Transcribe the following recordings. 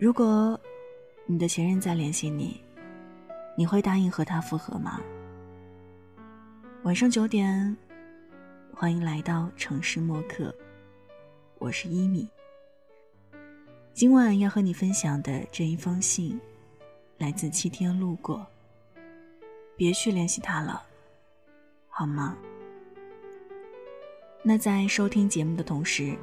如果你的前任再联系你，你会答应和他复合吗？晚上九点，欢迎来到城市默客，我是一米。今晚要和你分享的这一封信，来自七天路过。别去联系他了，好吗？那在收听节目的同时，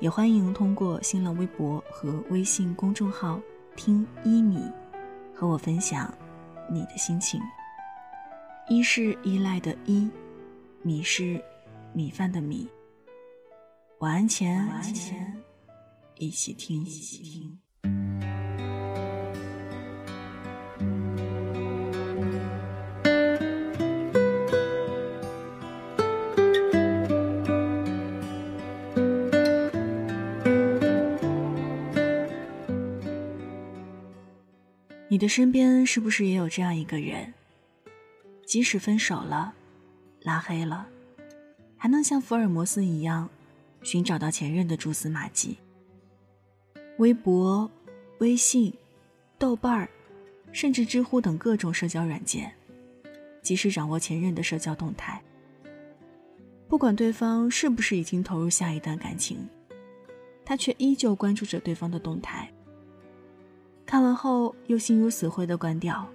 也欢迎通过新浪微博和微信公众号“听一米”和我分享你的心情。一是依赖的依，米是米饭的米。晚安前，一起听。你的身边是不是也有这样一个人？即使分手了，拉黑了，还能像福尔摩斯一样寻找到前任的蛛丝马迹。微博、微信、豆瓣儿，甚至知乎等各种社交软件，及时掌握前任的社交动态。不管对方是不是已经投入下一段感情，他却依旧关注着对方的动态。看完后又心如死灰的关掉。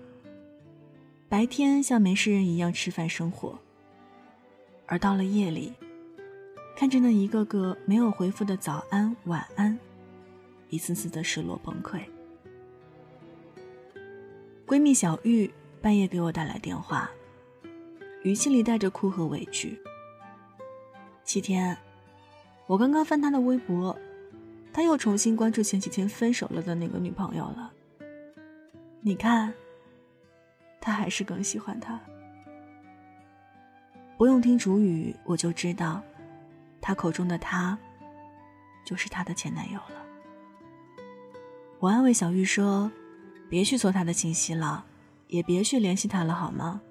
白天像没事人一样吃饭生活，而到了夜里，看着那一个个没有回复的早安晚安，一次次的失落崩溃。闺蜜小玉半夜给我打来电话，语气里带着哭和委屈。七天，我刚刚翻她的微博。他又重新关注前几天分手了的那个女朋友了。你看，他还是更喜欢他。不用听主语，我就知道，他口中的他，就是他的前男友了。我安慰小玉说：“别去搜他的信息了，也别去联系他了，好吗？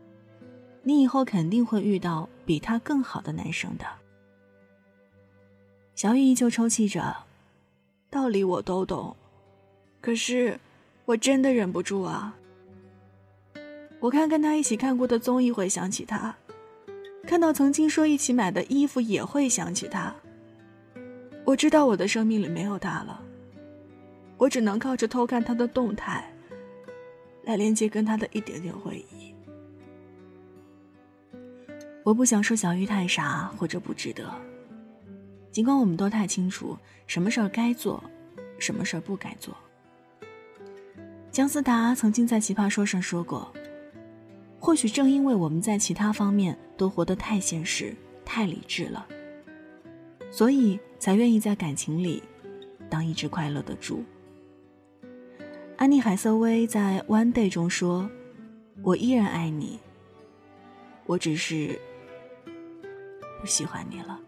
你以后肯定会遇到比他更好的男生的。”小玉依旧抽泣着。道理我都懂，可是我真的忍不住啊！我看跟他一起看过的综艺会想起他，看到曾经说一起买的衣服也会想起他。我知道我的生命里没有他了，我只能靠着偷看他的动态，来连接跟他的一点点回忆。我不想说小玉太傻或者不值得。尽管我们都太清楚什么事儿该做，什么事儿不该做。姜思达曾经在《奇葩说》上说过：“或许正因为我们在其他方面都活得太现实、太理智了，所以才愿意在感情里当一只快乐的猪。”安妮海瑟薇在《One Day》中说：“我依然爱你，我只是不喜欢你了。”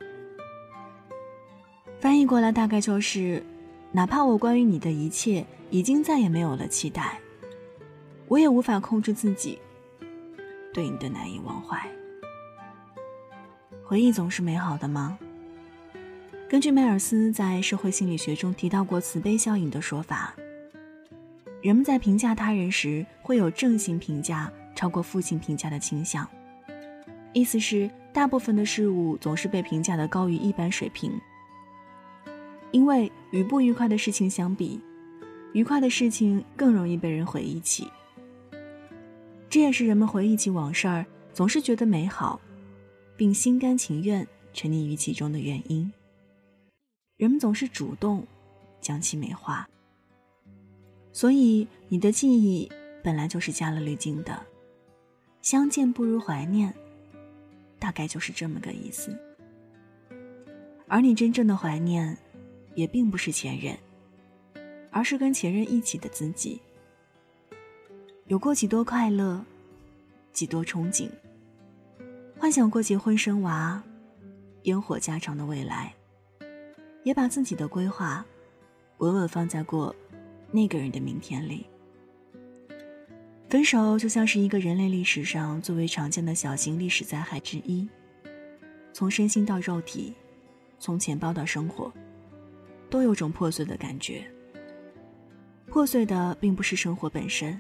翻译过来大概就是：哪怕我关于你的一切已经再也没有了期待，我也无法控制自己对你的难以忘怀。回忆总是美好的吗？根据梅尔斯在社会心理学中提到过慈悲效应的说法，人们在评价他人时会有正性评价超过负性评价的倾向，意思是大部分的事物总是被评价的高于一般水平。因为与不愉快的事情相比，愉快的事情更容易被人回忆起。这也是人们回忆起往事儿总是觉得美好，并心甘情愿沉溺于其中的原因。人们总是主动将其美化。所以，你的记忆本来就是加了滤镜的。相见不如怀念，大概就是这么个意思。而你真正的怀念。也并不是前任，而是跟前任一起的自己。有过几多快乐，几多憧憬，幻想过结婚生娃，烟火家常的未来，也把自己的规划稳稳放在过那个人的明天里。分手就像是一个人类历史上最为常见的小型历史灾害之一，从身心到肉体，从钱包到生活。都有种破碎的感觉。破碎的并不是生活本身，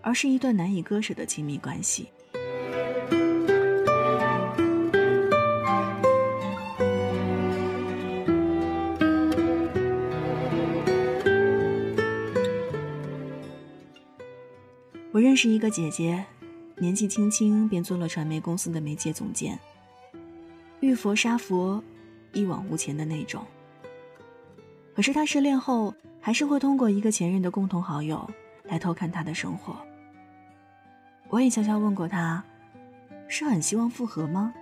而是一段难以割舍的亲密关系。我认识一个姐姐，年纪轻轻便做了传媒公司的媒介总监，遇佛杀佛，一往无前的那种。可是他失恋后，还是会通过一个前任的共同好友来偷看他的生活。我也悄悄问过他，是很希望复合吗？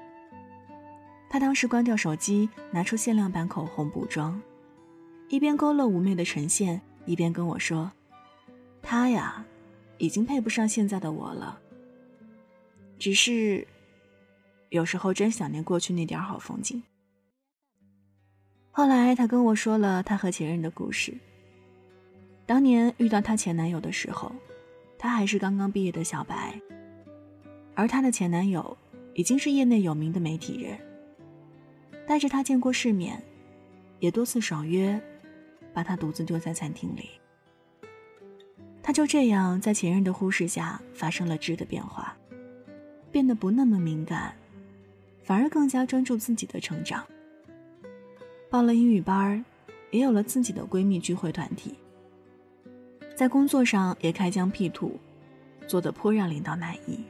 他当时关掉手机，拿出限量版口红补妆，一边勾勒妩媚的唇线，一边跟我说：“他呀。”已经配不上现在的我了。只是，有时候真想念过去那点好风景。后来，她跟我说了她和前任的故事。当年遇到她前男友的时候，她还是刚刚毕业的小白，而她的前男友已经是业内有名的媒体人，带着她见过世面，也多次爽约，把她独自丢在餐厅里。他就这样在前任的忽视下发生了质的变化，变得不那么敏感，反而更加专注自己的成长。报了英语班也有了自己的闺蜜聚会团体。在工作上也开疆辟土，做得颇让领导满意。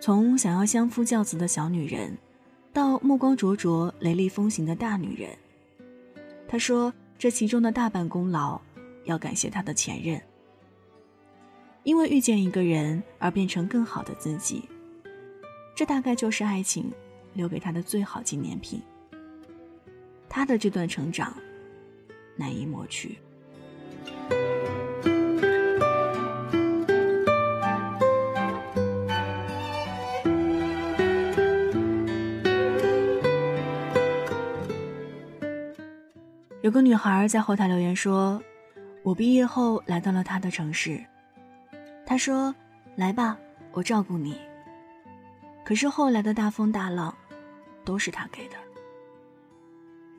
从想要相夫教子的小女人，到目光灼灼、雷厉风行的大女人，她说这其中的大半功劳。要感谢他的前任，因为遇见一个人而变成更好的自己，这大概就是爱情留给他的最好纪念品。他的这段成长难以抹去。有个女孩在后台留言说。我毕业后来到了他的城市，他说：“来吧，我照顾你。”可是后来的大风大浪，都是他给的。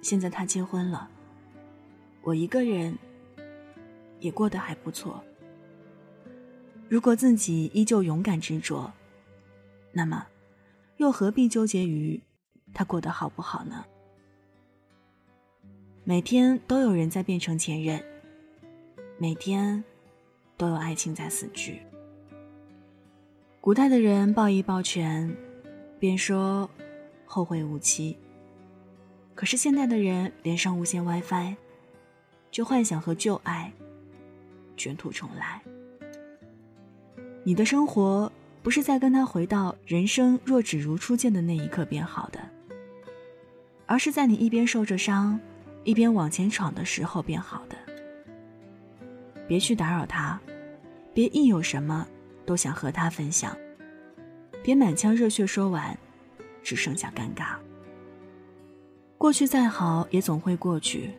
现在他结婚了，我一个人也过得还不错。如果自己依旧勇敢执着，那么又何必纠结于他过得好不好呢？每天都有人在变成前任。每天，都有爱情在死去。古代的人抱一抱拳，便说后会无期。可是现在的人连上无线 WiFi，就幻想和旧爱卷土重来。你的生活不是在跟他回到人生若只如初见的那一刻变好的，而是在你一边受着伤，一边往前闯的时候变好的。别去打扰他，别一有什么都想和他分享，别满腔热血说完，只剩下尴尬。过去再好也总会过去，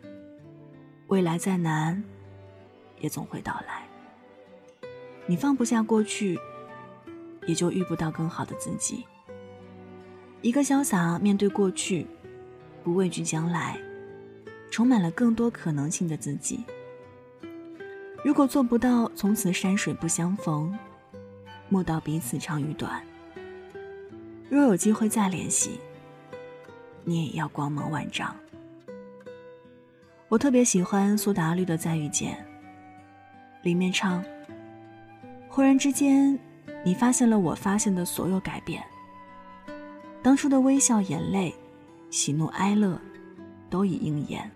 未来再难也总会到来。你放不下过去，也就遇不到更好的自己。一个潇洒面对过去，不畏惧将来，充满了更多可能性的自己。如果做不到从此山水不相逢，莫道彼此长与短。若有机会再联系，你也要光芒万丈。我特别喜欢苏打绿的《再遇见》，里面唱：“忽然之间，你发现了我发现的所有改变。当初的微笑、眼泪、喜怒哀乐，都已应验。”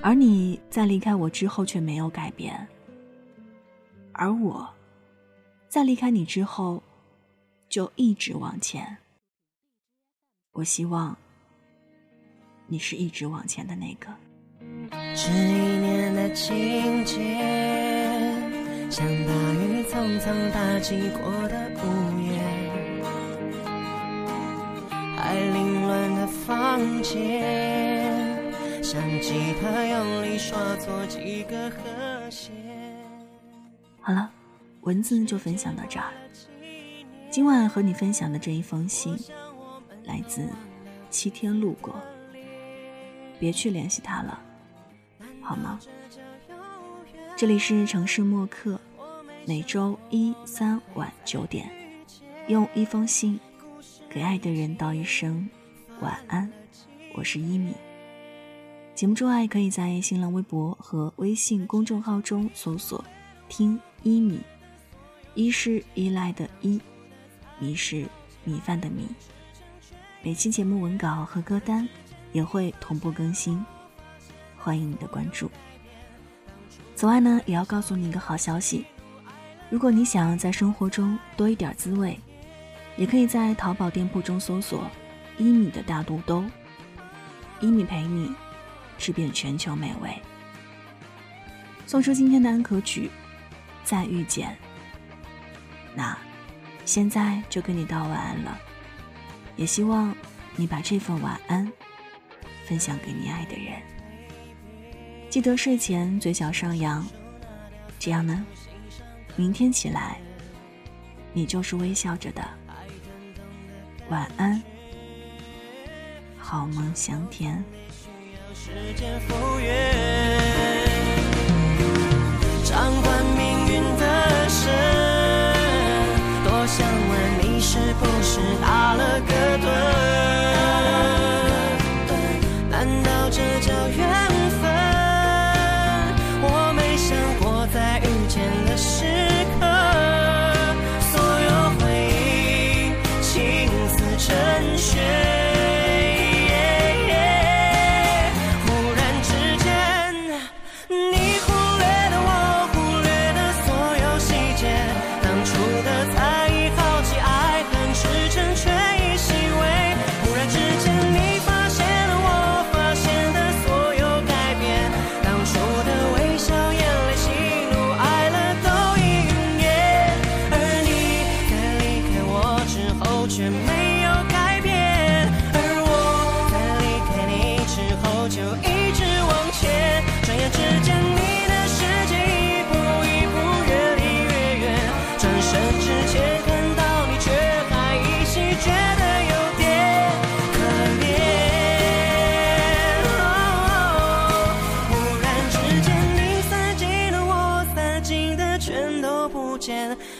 而你在离开我之后却没有改变，而我，在离开你之后，就一直往前。我希望你是一直往前的那个。这一年的情节，像大雨打击过的午夜，还凌乱的房间。吉他用力刷错几个和弦。好了，文字就分享到这儿。今晚和你分享的这一封信，来自七天路过。别去联系他了，好吗？这里是城市默客，每周一、三晚九点，用一封信给爱的人道一声晚安。我是一米。节目之外，可以在新浪微博和微信公众号中搜索“听一米”，一是依赖的依，米是米饭的米。每期节目文稿和歌单也会同步更新，欢迎你的关注。此外呢，也要告诉你一个好消息：如果你想在生活中多一点滋味，也可以在淘宝店铺中搜索“一米的大肚兜”，一米陪你吃遍全球美味。送出今天的安可曲《再遇见》。那现在就跟你道晚安了。也希望你把这份晚安分享给你爱的人。记得睡前嘴角上扬，这样呢，明天起来你就是微笑着的。晚安，好梦香甜。掌管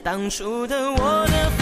当初的我的